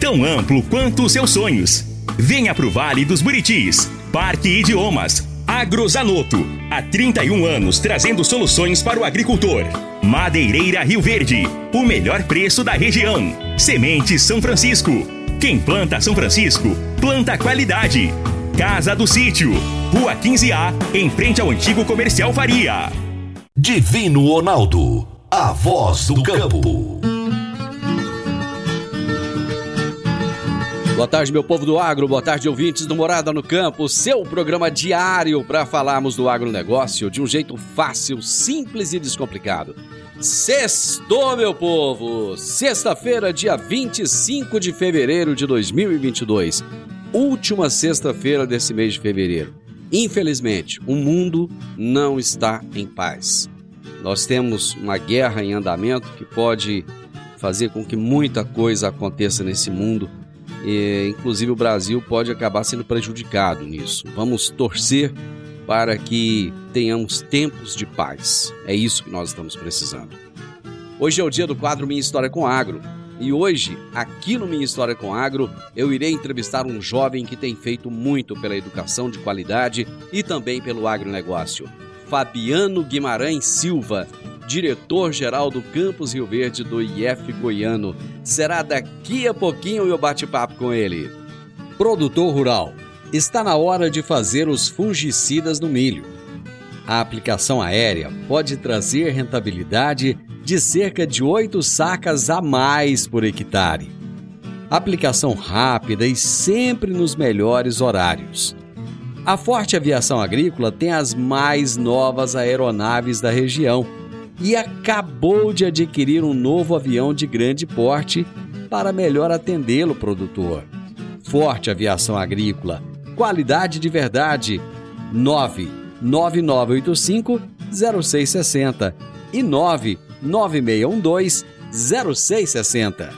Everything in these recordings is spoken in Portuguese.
Tão amplo quanto os seus sonhos. Venha pro Vale dos Buritis. Parque Idiomas. Agrozanoto. Há 31 anos trazendo soluções para o agricultor. Madeireira Rio Verde. O melhor preço da região. Sementes São Francisco. Quem planta São Francisco, planta qualidade. Casa do Sítio. Rua 15A, em frente ao antigo comercial Faria. Divino Ronaldo, a voz do campo. Boa tarde, meu povo do agro, boa tarde, ouvintes do Morada no Campo, seu programa diário para falarmos do agronegócio de um jeito fácil, simples e descomplicado. Sextou, meu povo! Sexta-feira, dia 25 de fevereiro de 2022. Última sexta-feira desse mês de fevereiro. Infelizmente, o mundo não está em paz. Nós temos uma guerra em andamento que pode fazer com que muita coisa aconteça nesse mundo e, inclusive o Brasil pode acabar sendo prejudicado nisso. Vamos torcer para que tenhamos tempos de paz. É isso que nós estamos precisando. Hoje é o dia do quadro Minha História com Agro. E hoje, aqui no Minha História com Agro, eu irei entrevistar um jovem que tem feito muito pela educação de qualidade e também pelo agronegócio. Fabiano Guimarães Silva, diretor-geral do Campus Rio Verde do IF Goiano. Será daqui a pouquinho o meu bate-papo com ele. Produtor rural, está na hora de fazer os fungicidas no milho. A aplicação aérea pode trazer rentabilidade de cerca de 8 sacas a mais por hectare. Aplicação rápida e sempre nos melhores horários. A Forte Aviação Agrícola tem as mais novas aeronaves da região e acabou de adquirir um novo avião de grande porte para melhor atendê-lo, produtor. Forte Aviação Agrícola, qualidade de verdade. 99985 0660 e 99612 0660.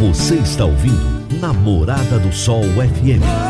Você está ouvindo Namorada do Sol FM.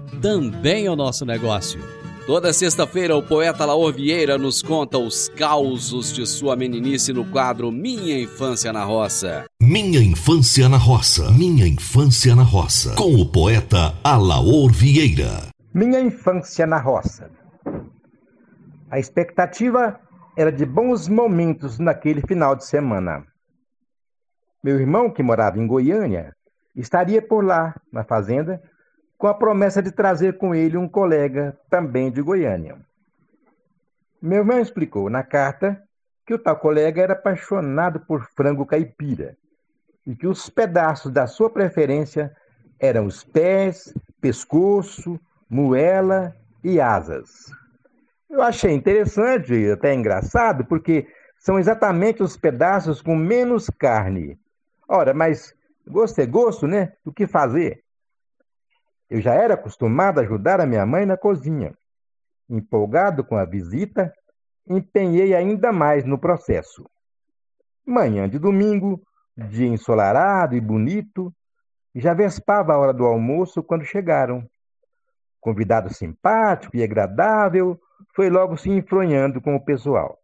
também é o nosso negócio. Toda sexta-feira, o poeta Laor Vieira nos conta os causos de sua meninice no quadro Minha Infância na Roça. Minha Infância na Roça. Minha Infância na Roça. Com o poeta Alaor Vieira. Minha Infância na Roça. A expectativa era de bons momentos naquele final de semana. Meu irmão, que morava em Goiânia, estaria por lá, na fazenda, com a promessa de trazer com ele um colega também de Goiânia. Meu irmão explicou na carta que o tal colega era apaixonado por frango caipira e que os pedaços da sua preferência eram os pés, pescoço, moela e asas. Eu achei interessante e até engraçado, porque são exatamente os pedaços com menos carne. Ora, mas gosto é gosto, né? O que fazer? Eu já era acostumado a ajudar a minha mãe na cozinha. Empolgado com a visita, empenhei ainda mais no processo. Manhã de domingo, dia ensolarado e bonito, já vespava a hora do almoço quando chegaram. Convidado simpático e agradável, foi logo se enfronhando com o pessoal.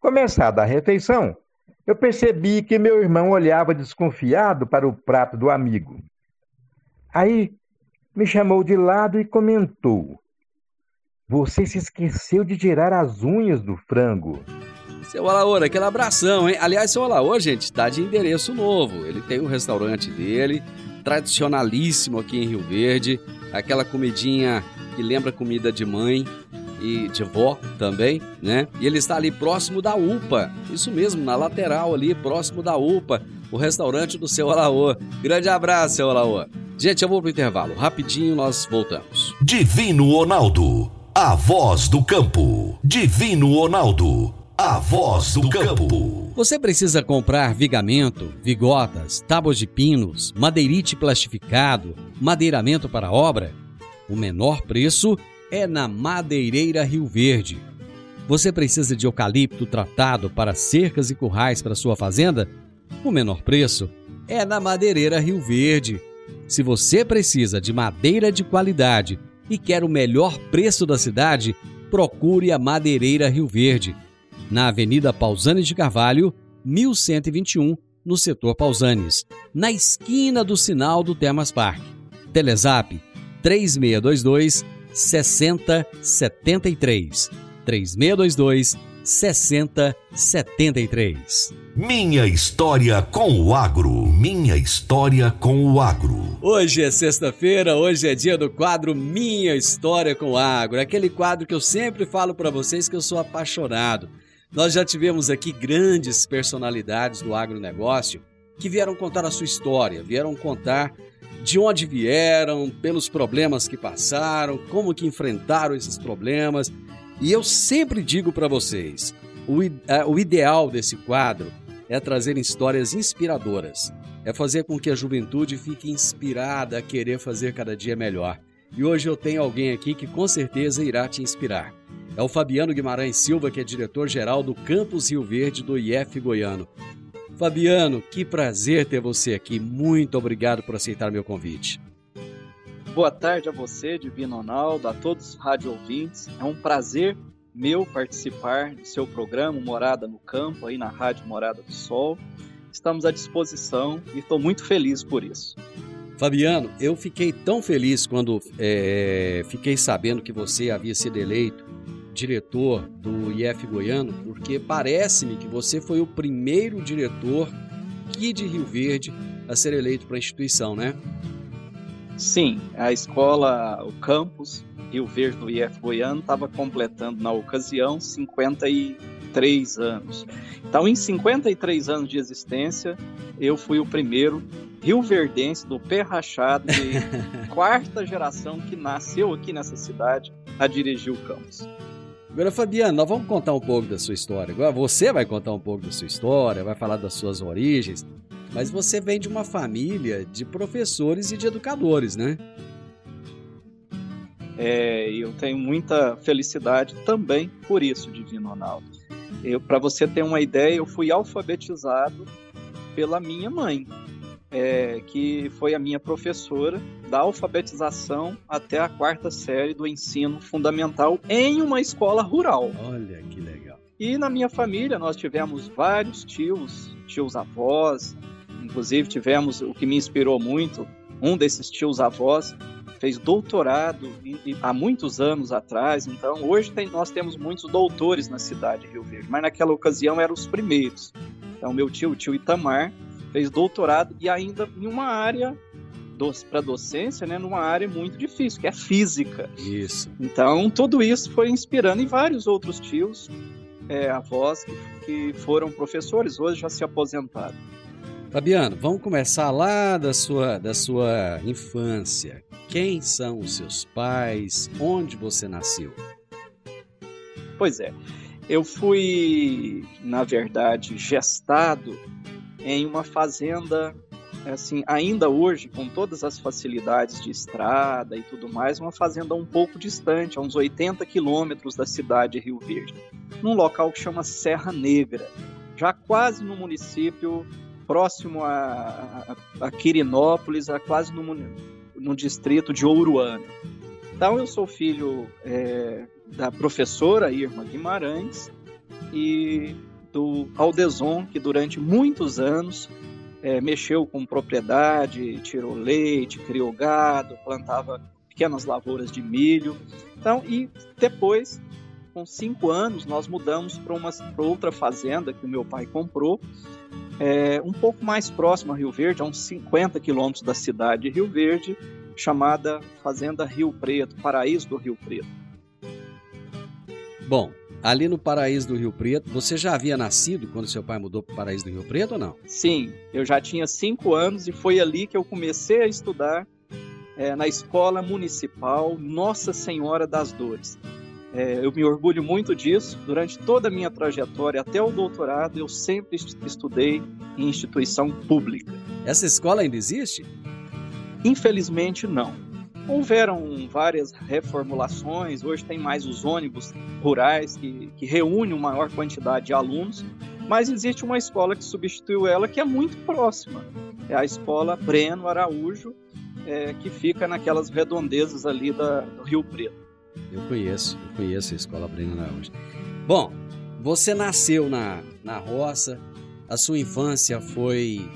Começada a refeição, eu percebi que meu irmão olhava desconfiado para o prato do amigo. Aí me chamou de lado e comentou: Você se esqueceu de tirar as unhas do frango. Seu Alaor, aquele abração, hein? Aliás, seu Alaor, gente, tá de endereço novo. Ele tem um restaurante dele, tradicionalíssimo aqui em Rio Verde. Aquela comidinha que lembra comida de mãe e de vó também, né? E ele está ali próximo da UPA. Isso mesmo, na lateral ali, próximo da UPA, o restaurante do seu Alaor. Grande abraço, seu Alaor. Gente, eu vou pro intervalo. Rapidinho nós voltamos. Divino Ronaldo, a voz do campo. Divino Ronaldo, a voz do campo. Você precisa comprar vigamento, vigotas, tábuas de pinos, madeirite plastificado, madeiramento para obra? O menor preço é na Madeireira Rio Verde. Você precisa de eucalipto tratado para cercas e currais para sua fazenda? O menor preço é na Madeireira Rio Verde. Se você precisa de madeira de qualidade e quer o melhor preço da cidade, procure a Madeireira Rio Verde, na Avenida Pausanes de Carvalho, 1121, no setor Pausanes, na esquina do sinal do Termas Park. Telezap 3622 6073. 3622 6073. Minha história com o agro. Minha história com o agro. Hoje é sexta-feira, hoje é dia do quadro Minha História com o Agro. Aquele quadro que eu sempre falo para vocês que eu sou apaixonado. Nós já tivemos aqui grandes personalidades do agronegócio que vieram contar a sua história, vieram contar de onde vieram, pelos problemas que passaram, como que enfrentaram esses problemas. E eu sempre digo para vocês, o, é, o ideal desse quadro é trazer histórias inspiradoras, é fazer com que a juventude fique inspirada a querer fazer cada dia melhor. E hoje eu tenho alguém aqui que com certeza irá te inspirar. É o Fabiano Guimarães Silva, que é diretor-geral do Campus Rio Verde do IF Goiano. Fabiano, que prazer ter você aqui. Muito obrigado por aceitar meu convite. Boa tarde a você, Divino Ronaldo, a todos os rádio ouvintes. É um prazer meu participar do seu programa Morada no Campo, aí na Rádio Morada do Sol. Estamos à disposição e estou muito feliz por isso. Fabiano, eu fiquei tão feliz quando é, fiquei sabendo que você havia sido eleito diretor do IF Goiano, porque parece-me que você foi o primeiro diretor aqui de Rio Verde a ser eleito para a instituição, né? Sim, a escola, o campus Rio Verde do IF Goiano estava completando na ocasião 53 anos. Então, em 53 anos de existência, eu fui o primeiro Rio Verdense do pé rachado de quarta geração que nasceu aqui nessa cidade a dirigir o campus. Agora, Fabiano, nós vamos contar um pouco da sua história. Agora você vai contar um pouco da sua história, vai falar das suas origens, mas você vem de uma família de professores e de educadores, né? É, eu tenho muita felicidade também por isso, Divino Ronaldo. Para você ter uma ideia, eu fui alfabetizado pela minha mãe é, que foi a minha professora da alfabetização até a quarta série do ensino fundamental em uma escola rural. Olha que legal. E na minha família nós tivemos vários tios, tios avós, inclusive tivemos o que me inspirou muito, um desses tios avós fez doutorado há muitos anos atrás, então hoje tem, nós temos muitos doutores na cidade de Rio Verde, mas naquela ocasião eram os primeiros. Então meu tio, o tio Itamar, fez doutorado e ainda em uma área para docência, né, numa área muito difícil, que é física. Isso. Então, tudo isso foi inspirando em vários outros tios, é, avós que, que foram professores, hoje já se aposentaram. Fabiano, vamos começar lá da sua, da sua infância. Quem são os seus pais? Onde você nasceu? Pois é, eu fui, na verdade, gestado em uma fazenda, assim, ainda hoje, com todas as facilidades de estrada e tudo mais, uma fazenda um pouco distante, a uns 80 quilômetros da cidade de Rio Verde, num local que chama Serra Negra, já quase no município próximo a, a, a Quirinópolis, a quase no, no distrito de Ouruana. Então, eu sou filho é, da professora Irma Guimarães e do Aldeson, que durante muitos anos é, mexeu com propriedade, tirou leite, criou gado, plantava pequenas lavouras de milho. Então, e depois com cinco anos, nós mudamos para outra fazenda que o meu pai comprou, é, um pouco mais próximo a Rio Verde, a uns 50 quilômetros da cidade de Rio Verde, chamada Fazenda Rio Preto, Paraíso do Rio Preto. Bom, ali no Paraíso do Rio Preto, você já havia nascido quando seu pai mudou para o Paraíso do Rio Preto ou não? Sim, eu já tinha cinco anos e foi ali que eu comecei a estudar é, na Escola Municipal Nossa Senhora das Dores. É, eu me orgulho muito disso. Durante toda a minha trajetória até o doutorado, eu sempre estudei em instituição pública. Essa escola ainda existe? Infelizmente, não. Houveram várias reformulações, hoje tem mais os ônibus rurais que, que reúnem uma maior quantidade de alunos, mas existe uma escola que substituiu ela que é muito próxima. É a escola Breno Araújo, é, que fica naquelas redondezas ali da, do Rio Preto. Eu conheço, eu conheço a escola Breno Araújo. Bom, você nasceu na, na roça, a sua infância foi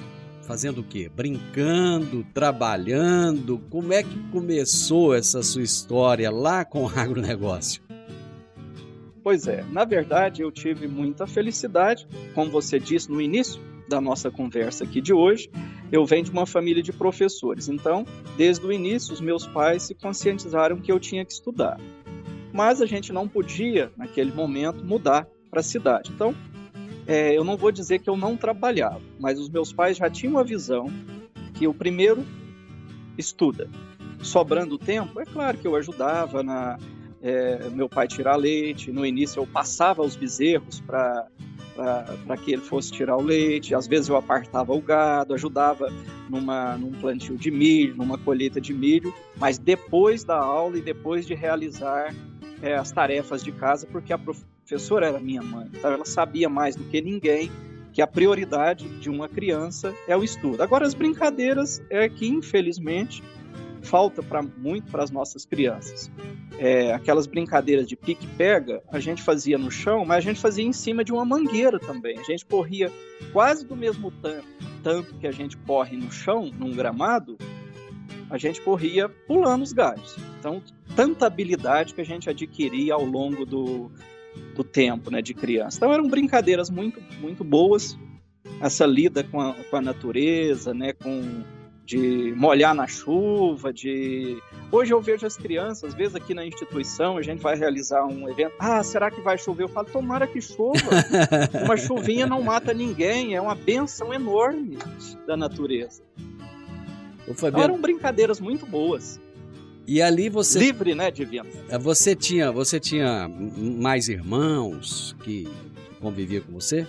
fazendo o quê? Brincando, trabalhando? Como é que começou essa sua história lá com o agronegócio? Pois é, na verdade eu tive muita felicidade, como você disse no início da nossa conversa aqui de hoje, eu venho de uma família de professores, então, desde o início, os meus pais se conscientizaram que eu tinha que estudar. Mas a gente não podia, naquele momento, mudar para a cidade. Então, é, eu não vou dizer que eu não trabalhava, mas os meus pais já tinham a visão que o primeiro estuda. Sobrando tempo, é claro que eu ajudava na é, meu pai tirar leite. No início eu passava os bezerros para para que ele fosse tirar o leite. Às vezes eu apartava o gado, ajudava numa, num plantio de milho, numa colheita de milho, mas depois da aula e depois de realizar é, as tarefas de casa, porque a professora era minha mãe, então ela sabia mais do que ninguém que a prioridade de uma criança é o estudo. Agora, as brincadeiras é que, infelizmente, falta para muito para as nossas crianças. É, aquelas brincadeiras de pique-pega, a gente fazia no chão, mas a gente fazia em cima de uma mangueira também. A gente corria quase do mesmo tanto, que a gente corre no chão, num gramado, a gente corria pulando os galhos. Então, tanta habilidade que a gente adquiria ao longo do, do tempo, né, de criança. Então, eram brincadeiras muito, muito boas. Essa lida com a, com a natureza, né, com de molhar na chuva, de hoje eu vejo as crianças, às vezes aqui na instituição a gente vai realizar um evento, ah, será que vai chover? Eu falo, tomara que chova. uma chuvinha não mata ninguém, é uma benção enorme da natureza. Fabiano... Eram brincadeiras muito boas. E ali você livre, né, Divino? É, você tinha, você tinha mais irmãos que conviviam com você?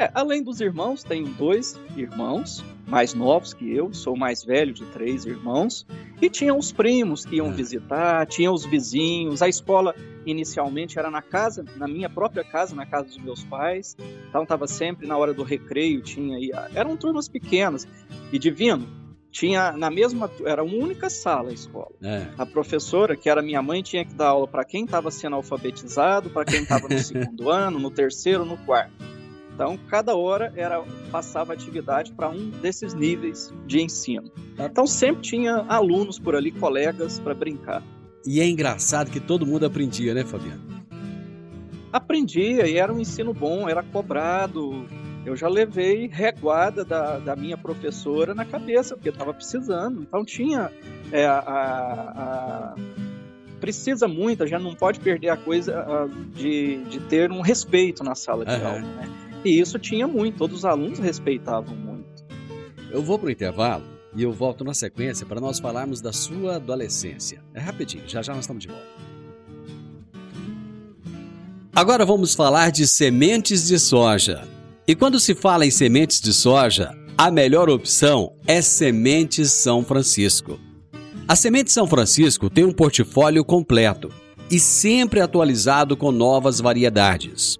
É, além dos irmãos, tenho dois irmãos mais novos que eu, sou mais velho de três irmãos, e tinha os primos que iam é. visitar, tinha os vizinhos, a escola inicialmente era na casa, na minha própria casa, na casa dos meus pais, então estava sempre na hora do recreio, tinha aí, eram turmas pequenas, e divino, tinha na mesma, era uma única sala a escola. É. A professora, que era minha mãe, tinha que dar aula para quem estava sendo alfabetizado, para quem estava no segundo ano, no terceiro, no quarto. Então, cada hora era passava atividade para um desses níveis de ensino. Então, sempre tinha alunos por ali, colegas, para brincar. E é engraçado que todo mundo aprendia, né, Fabiano? Aprendia e era um ensino bom, era cobrado. Eu já levei reguada da, da minha professora na cabeça, porque estava precisando. Então, tinha é, a, a precisa muito, a gente não pode perder a coisa de, de ter um respeito na sala de uhum. aula. Né? E isso tinha muito, todos os alunos respeitavam muito. Eu vou para o intervalo e eu volto na sequência para nós falarmos da sua adolescência. É rapidinho, já já nós estamos de volta. Agora vamos falar de sementes de soja. E quando se fala em sementes de soja, a melhor opção é Sementes São Francisco. A Semente São Francisco tem um portfólio completo e sempre atualizado com novas variedades.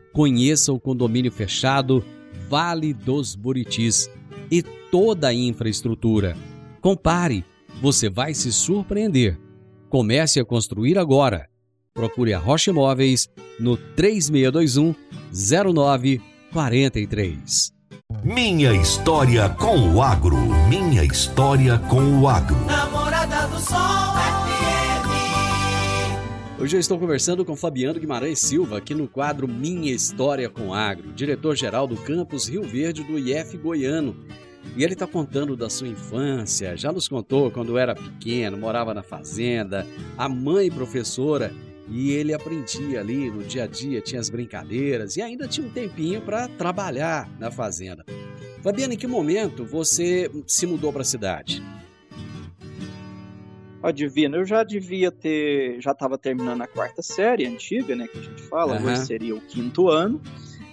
Conheça o condomínio fechado Vale dos Buritis e toda a infraestrutura. Compare, você vai se surpreender. Comece a construir agora. Procure a Rocha Imóveis no 3621 0943. Minha história com o agro. Minha história com o agro. Namorada do Sol. Hoje eu estou conversando com Fabiano Guimarães Silva, aqui no quadro Minha História com Agro, diretor-geral do campus Rio Verde do IF Goiano. E ele está contando da sua infância, já nos contou quando era pequeno, morava na fazenda, a mãe professora, e ele aprendia ali no dia a dia, tinha as brincadeiras e ainda tinha um tempinho para trabalhar na fazenda. Fabiano, em que momento você se mudou para a cidade? Ó, Divino, eu já devia ter, já estava terminando a quarta série antiga, né, que a gente fala, Aham. hoje seria o quinto ano,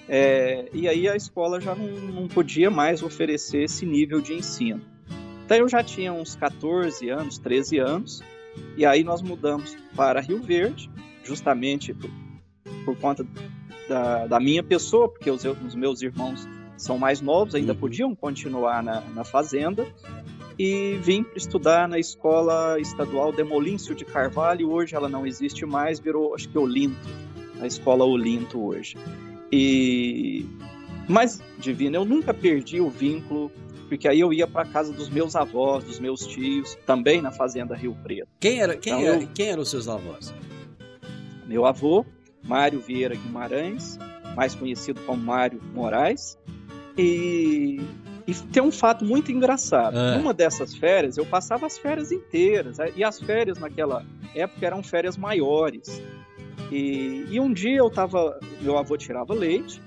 é, e aí a escola já não, não podia mais oferecer esse nível de ensino. Então eu já tinha uns 14 anos, 13 anos, e aí nós mudamos para Rio Verde, justamente por, por conta da, da minha pessoa, porque os, os meus irmãos são mais novos, ainda Uhum. podiam continuar na, na fazenda, e vim para estudar na escola estadual Demolíncio de Carvalho. Hoje ela não existe mais, virou acho que Olinto, a escola Olinto hoje. E mas divino, eu nunca perdi o vínculo, porque aí eu ia para casa dos meus avós, dos meus tios, também na fazenda Rio Preto. Quem era, quem Então, era, quem eram os seus avós? Meu avô, Mário Vieira Guimarães, mais conhecido como Mário Moraes, e, e tem um fato muito engraçado. É. Numa dessas férias, eu passava as férias inteiras, e as férias naquela época eram férias maiores. E, e um dia eu tava, meu avô tirava leite,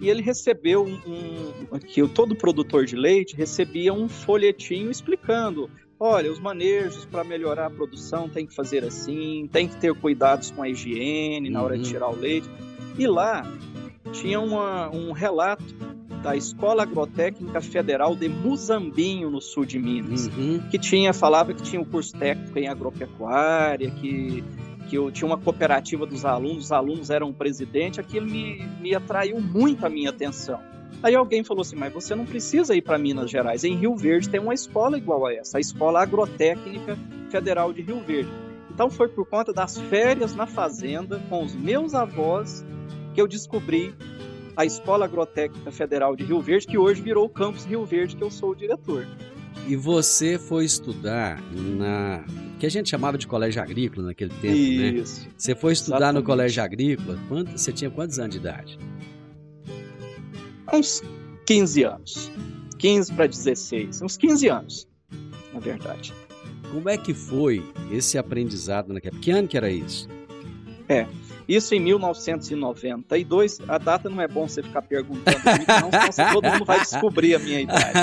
e ele recebeu um, um que o- todo produtor de leite recebia um folhetinho explicando olha, os manejos para melhorar a produção tem que fazer assim, tem que ter cuidados com a higiene na hora de Uhum. tirar o leite. E lá tinha uma- um relato da Escola Agrotécnica Federal de Muzambinho, no sul de Minas, Uhum. que tinha, falava que tinha um curso técnico em agropecuária, que, que eu tinha uma cooperativa dos alunos, os alunos eram o presidente, aquilo me, me atraiu muito a minha atenção. Aí alguém falou assim, mas você não precisa ir para Minas Gerais, em Rio Verde tem uma escola igual a essa, a Escola Agrotécnica Federal de Rio Verde. Então foi por conta das férias na fazenda com os meus avós que eu descobri a Escola Agrotécnica Federal de Rio Verde, que hoje virou o Campus Rio Verde, que eu sou o diretor. E você foi estudar na. que a gente chamava de colégio agrícola naquele tempo, né? Isso. Você foi estudar no Exatamente. colégio agrícola. Quanto, você tinha quantos anos de idade? Uns 15 anos. 15 para 16, uns 15 anos, na verdade. Como é que foi esse aprendizado naquela? Que ano que era isso? Isso em 1992. A data não é bom você ficar perguntando não, senão todo mundo vai descobrir a minha idade.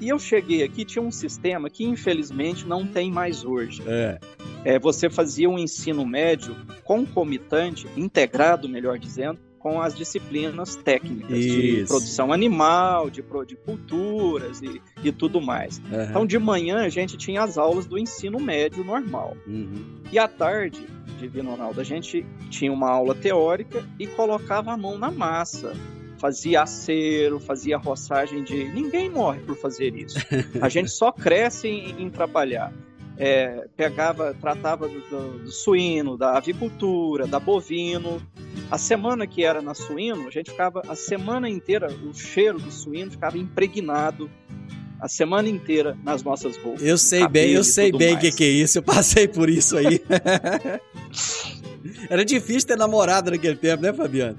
E, e eu cheguei aqui, tinha um sistema que infelizmente não tem mais hoje. é. É, você fazia um ensino médio concomitante, integrado, melhor dizendo, com as disciplinas técnicas de Isso. produção animal, de, de culturas e, e tudo mais. aham, Então, de manhã a gente tinha as aulas do ensino médio normal. uhum. E à tarde, Divino Ronaldo, a gente tinha uma aula teórica e colocava a mão na massa. Fazia acero, fazia roçagem de. Ninguém morre por fazer isso. A gente só cresce em, em trabalhar. É, pegava, tratava do, do- do suíno, da avicultura, da bovino. A semana que era na suíno, a gente ficava a semana inteira, o cheiro do suíno ficava impregnado a semana inteira nas nossas roupas. Eu sei bem, eu sei bem o que, que é isso. Eu passei por isso aí. Era difícil ter namorado naquele tempo, né, Fabiano?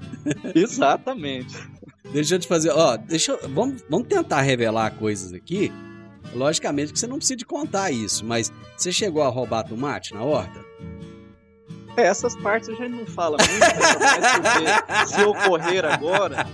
Exatamente. Deixa eu te fazer, ó, deixa eu, vamos, vamos tentar revelar coisas aqui. Logicamente que você não precisa de contar isso, mas você chegou a roubar tomate na horta? É, essas partes a gente não fala muito, mas porque se ocorrer agora,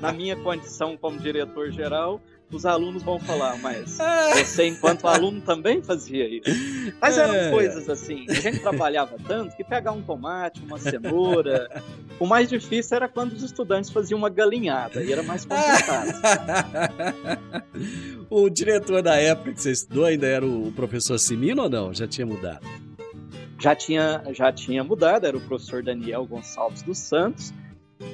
na minha condição como diretor-geral, os alunos vão falar, mas você, enquanto aluno, também fazia isso. Mas eram É. coisas assim, a gente trabalhava tanto que pegar um tomate, uma cenoura. O mais difícil era quando os estudantes faziam uma galinhada, e era mais complicado. o diretor da época que você estudou ainda era o professor Simino ou não? Já tinha mudado? Já tinha, já tinha mudado, era o professor Daniel Gonçalves dos Santos.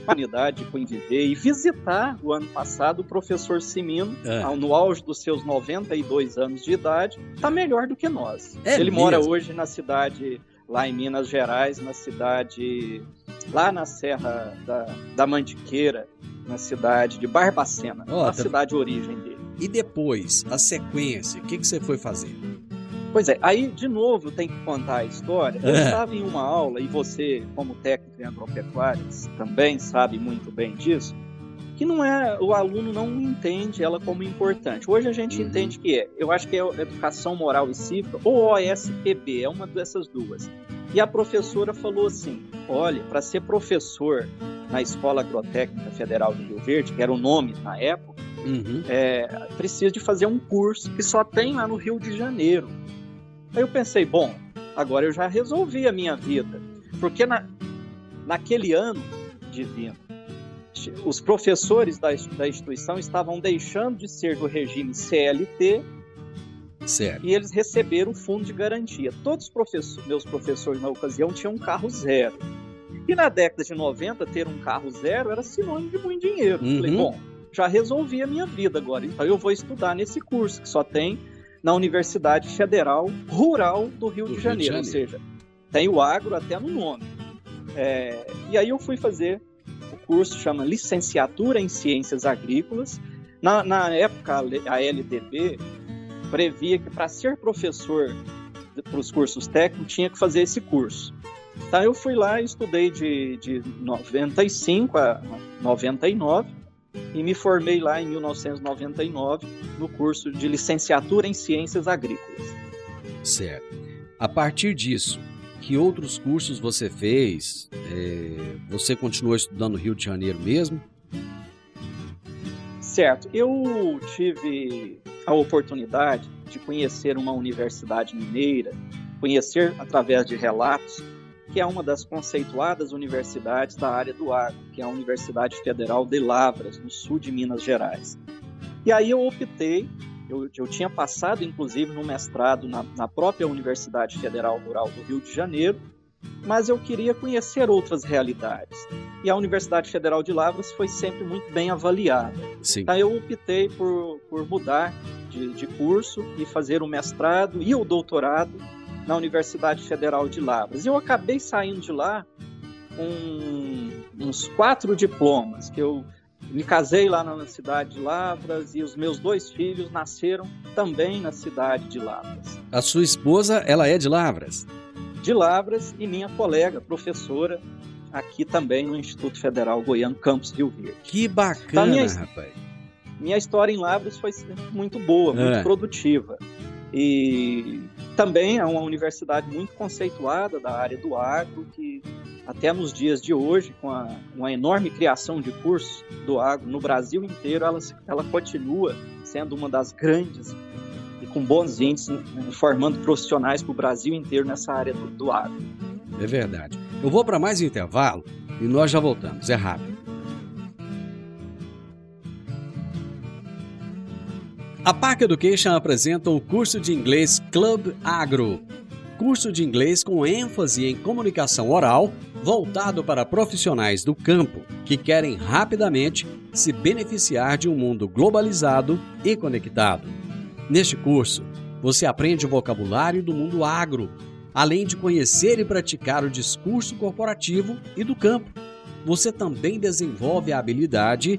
Humanidade com viver e visitar o ano passado o professor Simino, É. no auge dos seus 92 anos de idade, está melhor do que nós. É Ele mora mesmo? hoje na cidade, lá em Minas Gerais, na cidade, lá na Serra da, da Mantiqueira, na cidade de Barbacena, Ó, a tá- cidade origem dele. E depois, a sequência, o que, que você foi fazer? Pois é, aí de novo tenho que contar a história. Eu É. estava em uma aula, e você, como técnico em agropecuária, também sabe muito bem disso, que não é, o aluno não entende ela como importante. Hoje a gente Uhum. entende que é. Eu acho que é Educação Moral e Cívica, ou OSPB, é uma dessas duas. E a professora falou assim: olha, para ser professor na Escola Agrotécnica Federal de Rio Verde, que era o nome na época, Uhum. é, precisa de fazer um curso que só tem lá no Rio de Janeiro. Aí eu pensei, bom, agora eu já resolvi a minha vida. Porque na, naquele ano, divino, os professores da, da instituição estavam deixando de ser do regime CLT Certo. e eles receberam fundo de garantia. Todos os professores, meus professores na ocasião tinham um carro zero. E na década de 90, ter um carro zero era sinônimo de muito dinheiro. Falei, Uhum. bom, já resolvi a minha vida agora, então eu vou estudar nesse curso que só tem na Universidade Federal Rural do Rio, Do Rio de, de Janeiro, ou Janeiro. seja, tem o agro até no nome. É, e aí eu fui fazer o curso chama Licenciatura em Ciências Agrícolas. Na, na época, a LDB previa que para ser professor para os cursos técnicos tinha que fazer esse curso. Então eu fui lá e estudei de, de 95 a 99 e me formei lá em 1999 no curso de licenciatura em ciências agrícolas. Certo. A partir disso, que outros cursos você fez? É, você continuou estudando no Rio de Janeiro mesmo? Certo, eu tive a oportunidade de conhecer uma universidade mineira, conhecer através de relatos, que é uma das conceituadas universidades da área do agro, que é a Universidade Federal de Lavras, no sul de Minas Gerais. E aí eu optei, eu, eu tinha passado inclusive no mestrado na, na própria Universidade Federal Rural do Rio de Janeiro, mas eu queria conhecer outras realidades. E a Universidade Federal de Lavras foi sempre muito bem avaliada. Sim. Então eu optei por, por mudar de, de curso e fazer o mestrado e o doutorado na Universidade Federal de Lavras. E eu acabei saindo de lá com uns quatro diplomas, que eu me casei lá na cidade de Lavras e os meus dois filhos nasceram também na cidade de Lavras. A sua esposa, ela é de Lavras? De Lavras e minha colega, professora, aqui também no Instituto Federal Goiano Campus Rio Verde. Que bacana, minha- rapaz. minha história em Lavras foi muito boa, muito É. produtiva. E também é uma universidade muito conceituada da área do agro, que até nos dias de hoje, com a, uma enorme criação de cursos do agro no Brasil inteiro, ela, ela continua sendo uma das grandes e com bons índices, formando profissionais para o Brasil inteiro nessa área do, do agro. É verdade. Eu vou para mais um intervalo e nós já voltamos. É rápido. A Park Education apresenta o curso de inglês Club Agro. Curso de inglês com ênfase em comunicação oral, voltado para profissionais do campo que querem rapidamente se beneficiar de um mundo globalizado e conectado. Neste curso, você aprende o vocabulário do mundo agro, além de conhecer e praticar o discurso corporativo e do campo. Você também desenvolve a habilidade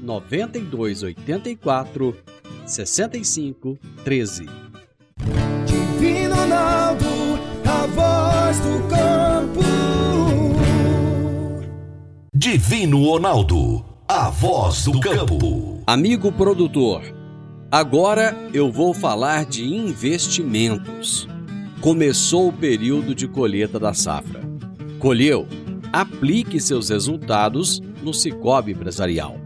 9284 6513 99284 6513 Divino Ronaldo, a voz do campo. Divino Ronaldo, a voz do campo. Amigo produtor, agora eu vou falar de investimentos. Começou o período de colheita da safra. Colheu? Aplique seus resultados no Cicobi Empresarial.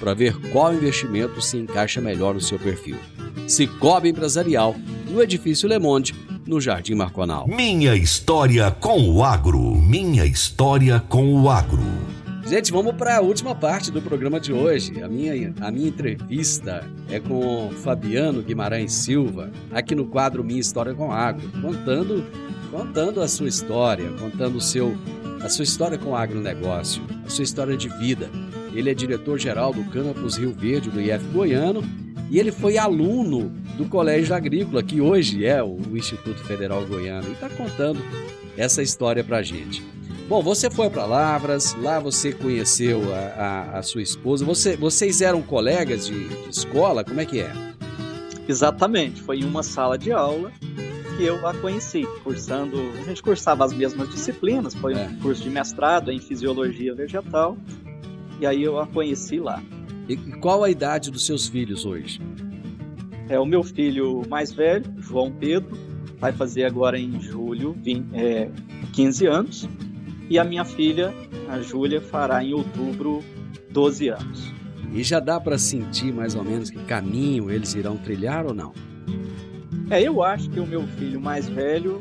para ver qual investimento se encaixa melhor no seu perfil. Cicobi Empresarial, no Edifício Le Monde, no Jardim Marconal. Minha história com o agro. Minha história com o agro. Gente, vamos para a última parte do programa de hoje. A minha, a minha entrevista é com Fabiano Guimarães Silva, aqui no quadro Minha História com o Agro, contando, contando a sua história, contando o seu, a sua história com o agronegócio, a sua história de vida. Ele é diretor-geral do Campus Rio Verde do IF Goiano e ele foi aluno do Colégio Agrícola, que hoje é o Instituto Federal Goiano, e está contando essa história para a gente. Bom, você foi para Lavras, lá você conheceu a, a, a sua esposa. Você, vocês eram colegas de, de, escola? Como é que é? Exatamente, foi em uma sala de aula que eu a conheci, cursando. A gente cursava as mesmas disciplinas, foi é. um curso de mestrado em fisiologia vegetal, e aí eu a conheci lá. E qual a idade dos seus filhos hoje? É o meu filho mais velho, João Pedro, vai fazer agora em julho 20, é, 15 anos e a minha filha, a Júlia, fará em outubro 12 anos. E já dá para sentir mais ou menos que caminho eles irão trilhar ou não? É, eu acho que o meu filho mais velho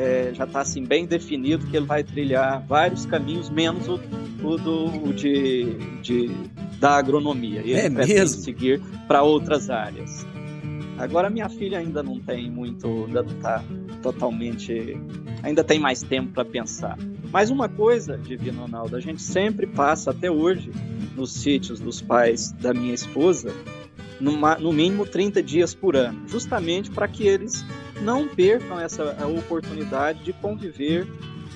é, já está assim bem definido que ele vai trilhar vários caminhos, menos o, o do o de, de, da agronomia. Ele é mesmo? seguir para outras áreas. Agora minha filha ainda não tem muito, ainda não está totalmente, ainda tem mais tempo para pensar. Mas uma coisa, Divino Ronaldo, a gente sempre passa até hoje nos sítios dos pais da minha esposa, numa, no mínimo 30 dias por ano, justamente para que eles não percam essa oportunidade de conviver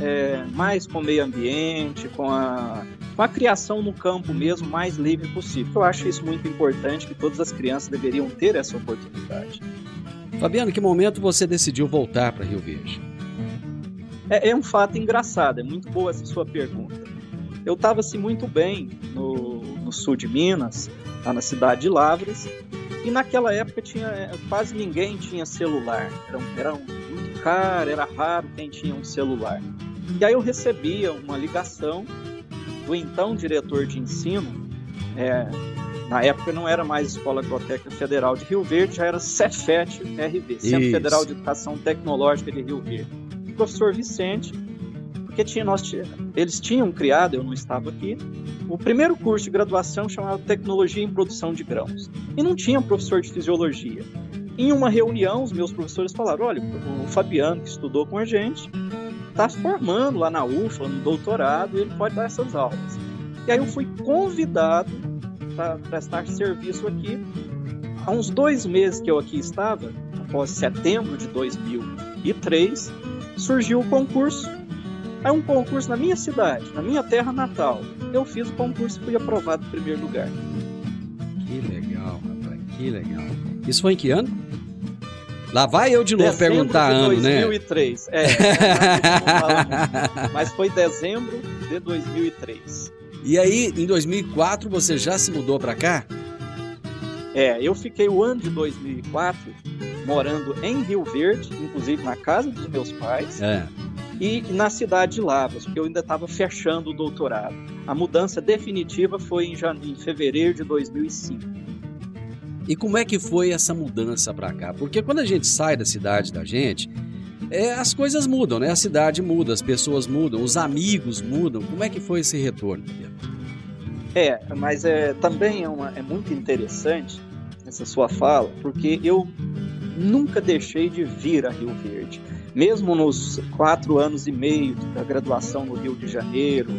é, mais com o meio ambiente, com a, com a criação no campo mesmo mais livre possível. Eu acho isso muito importante, que todas as crianças deveriam ter essa oportunidade. Fabiano, que momento você decidiu voltar para Rio Verde? É, é, um fato engraçado, é muito boa essa sua pergunta. Eu estava assim muito bem no, no, sul de Minas, lá na cidade de Lavras, e naquela época tinha é, quase ninguém tinha celular. Era, era muito caro, era raro quem tinha um celular. E aí eu recebia uma ligação do então diretor de ensino, é, na época não era mais Escola Agrotécnica Federal de Rio Verde, já era Cefet RV, Centro Isso. Federal de Educação Tecnológica de Rio Verde professor Vicente, porque tinha, nós, eles tinham criado, eu não estava aqui, o primeiro curso de graduação chamado Tecnologia em Produção de Grãos. E não tinha professor de fisiologia. Em uma reunião, os meus professores falaram: olha, o Fabiano, que estudou com a gente, está formando lá na UFLA, no doutorado, e ele pode dar essas aulas. E aí eu fui convidado para prestar serviço aqui. Há uns dois meses que eu aqui estava, após setembro de 2003, surgiu o concurso. É um concurso na minha cidade, na minha terra natal. Eu fiz o concurso e fui aprovado em primeiro lugar. Que legal, rapaz, que legal. Isso foi em que ano? Lá vai eu de novo dezembro perguntar de ano, 2003. né? 2003, é. mas foi dezembro de 2003. E aí, em 2004, você já se mudou para cá? É, eu fiquei o ano de 2004 morando em Rio Verde, inclusive na casa dos meus pais, é. E na cidade de Lavras, porque eu ainda estava fechando o doutorado. A mudança definitiva foi em, janeiro, em fevereiro de 2005. E como é que foi essa mudança para cá? Porque quando a gente sai da cidade da gente, é, as coisas mudam, né? A cidade muda, as pessoas mudam, os amigos mudam. Como é que foi esse retorno? É, mas é, também é, uma, é muito interessante essa sua fala, porque eu nunca deixei de vir a Rio Verde. Mesmo nos quatro anos e meio da graduação no Rio de Janeiro,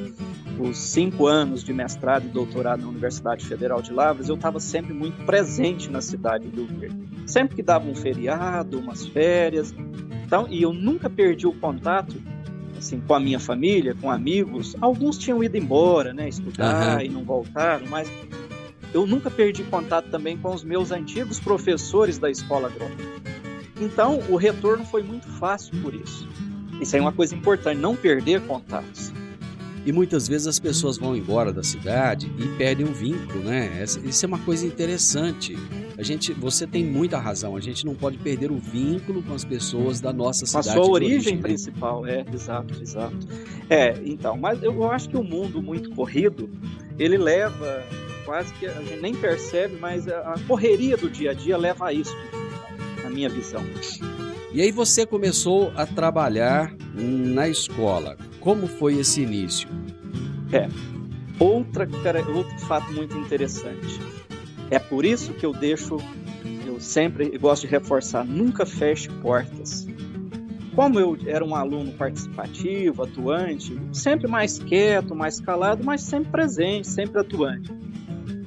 os cinco anos de mestrado e doutorado na Universidade Federal de Lavras, eu estava sempre muito presente na cidade do Rio Verde. Sempre que dava um feriado, umas férias, então, e eu nunca perdi o contato assim, com a minha família, com amigos. Alguns tinham ido embora, né, estudar uhum. e não voltaram, mas eu nunca perdi contato também com os meus antigos professores da escola agrônoma. Então, o retorno foi muito fácil por isso. Isso é uma coisa importante, não perder contatos. E muitas vezes as pessoas vão embora da cidade e perdem o vínculo, né? Isso é uma coisa interessante. A gente, você tem muita razão. A gente não pode perder o vínculo com as pessoas da nossa cidade. A sua origem, origem né? principal, é, exato, exato. É, então, mas eu acho que o mundo muito corrido, ele leva quase que a gente nem percebe, mas a correria do dia a dia leva a isso, minha visão. E aí você começou a trabalhar na escola. Como foi esse início? É, outra, outro fato muito interessante. É por isso que eu deixo, eu sempre gosto de reforçar, nunca feche portas. Como eu era um aluno participativo, atuante, sempre mais quieto, mais calado, mas sempre presente, sempre atuante.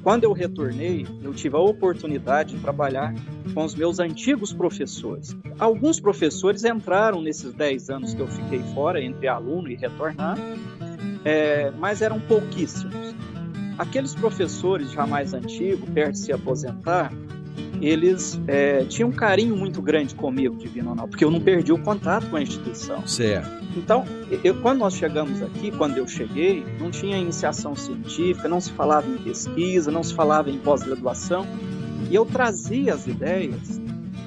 Quando eu retornei, eu tive a oportunidade de trabalhar com os meus antigos professores. Alguns professores entraram nesses 10 anos que eu fiquei fora, entre aluno e retornar, é, mas eram pouquíssimos. Aqueles professores já mais antigos, perto de se aposentar, eles é, tinham um carinho muito grande comigo, Divino Ronaldo, porque eu não perdi o contato com a instituição. Certo. Então, eu, quando nós chegamos aqui, quando eu cheguei, não tinha iniciação científica, não se falava em pesquisa, não se falava em pós-graduação, e eu trazia as ideias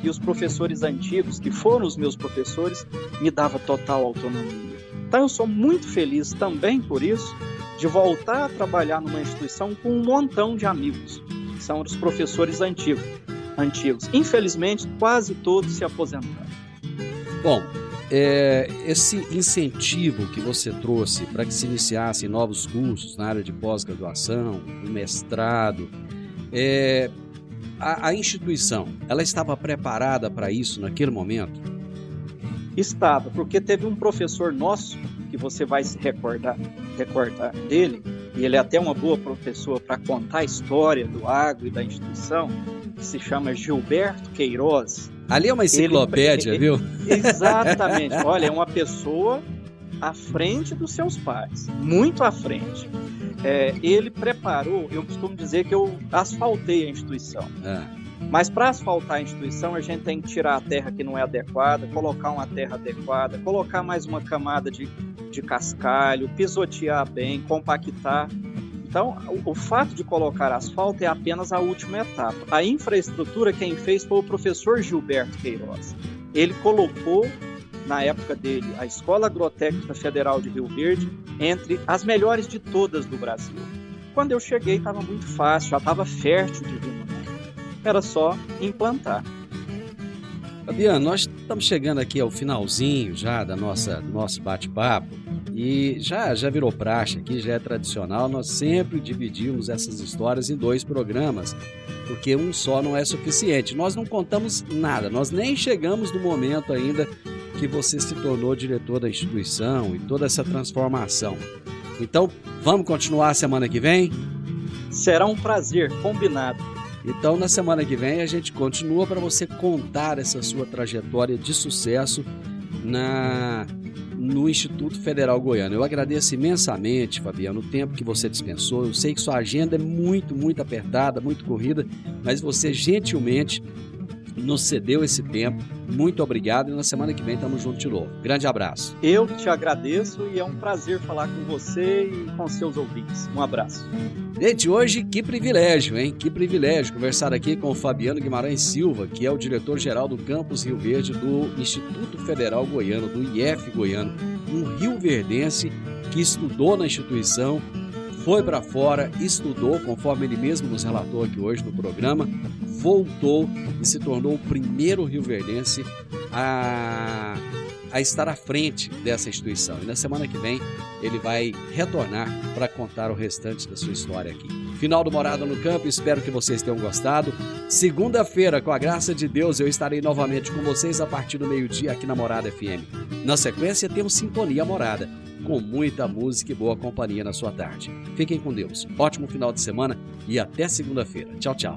e os professores antigos, que foram os meus professores, me dava total autonomia. Então, eu sou muito feliz também por isso, de voltar a trabalhar numa instituição com um montão de amigos, que são os professores antigos antigos. Infelizmente, quase todos se aposentaram. Bom, é, esse incentivo que você trouxe para que se iniciassem novos cursos na área de pós-graduação, mestrado, é, a, a instituição, ela estava preparada para isso naquele momento? Estava, porque teve um professor nosso, que você vai se recordar, recordar dele, e ele é até uma boa professora para contar a história do agro e da instituição, que se chama Gilberto Queiroz. Ali é uma enciclopédia, ele, viu? Exatamente. Olha, é uma pessoa à frente dos seus pais, muito à frente. É, ele preparou, eu costumo dizer que eu asfaltei a instituição. É. Mas para asfaltar a instituição, a gente tem que tirar a terra que não é adequada, colocar uma terra adequada, colocar mais uma camada de, de cascalho, pisotear bem, compactar. Então, o, o, fato de colocar asfalto é apenas a última etapa. A infraestrutura quem fez foi o professor Gilberto Queiroz. Ele colocou, na época dele, a Escola Agrotécnica Federal de Rio Verde entre as melhores de todas do Brasil. Quando eu cheguei, estava muito fácil, já estava fértil de Era só implantar. Fabiano, nós estamos chegando aqui ao finalzinho já da nossa, do nosso bate-papo. E já, já virou praxe aqui, já é tradicional, nós sempre dividimos essas histórias em dois programas, porque um só não é suficiente. Nós não contamos nada, nós nem chegamos no momento ainda que você se tornou diretor da instituição e toda essa transformação. Então, vamos continuar semana que vem? Será um prazer, combinado. Então, na semana que vem, a gente continua para você contar essa sua trajetória de sucesso na no Instituto Federal Goiano. Eu agradeço imensamente, Fabiano, o tempo que você dispensou. Eu sei que sua agenda é muito, muito apertada, muito corrida, mas você gentilmente nos cedeu esse tempo. Muito obrigado e na semana que vem estamos juntos de novo. Grande abraço. Eu te agradeço e é um prazer falar com você e com seus ouvintes. Um abraço. Gente, hoje que privilégio, hein? Que privilégio conversar aqui com o Fabiano Guimarães Silva, que é o diretor-geral do Campus Rio Verde do Instituto Federal Goiano, do IF Goiano, um rio verdense que estudou na instituição, foi para fora, estudou, conforme ele mesmo nos relatou aqui hoje no programa, voltou e se tornou o primeiro rio-verdense a a estar à frente dessa instituição. E na semana que vem ele vai retornar para contar o restante da sua história aqui. Final do Morada no Campo, espero que vocês tenham gostado. Segunda-feira, com a graça de Deus, eu estarei novamente com vocês a partir do meio-dia aqui na Morada FM. Na sequência, temos Sintonia Morada, com muita música e boa companhia na sua tarde. Fiquem com Deus. Ótimo final de semana e até segunda-feira. Tchau, tchau.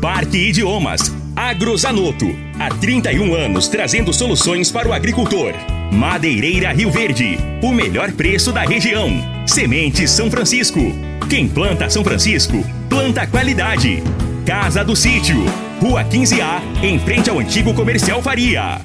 Parque Idiomas. Agrozanoto. Há 31 anos trazendo soluções para o agricultor. Madeireira Rio Verde. O melhor preço da região. Sementes São Francisco. Quem planta São Francisco, planta qualidade. Casa do Sítio. Rua 15A, em frente ao antigo comercial Faria.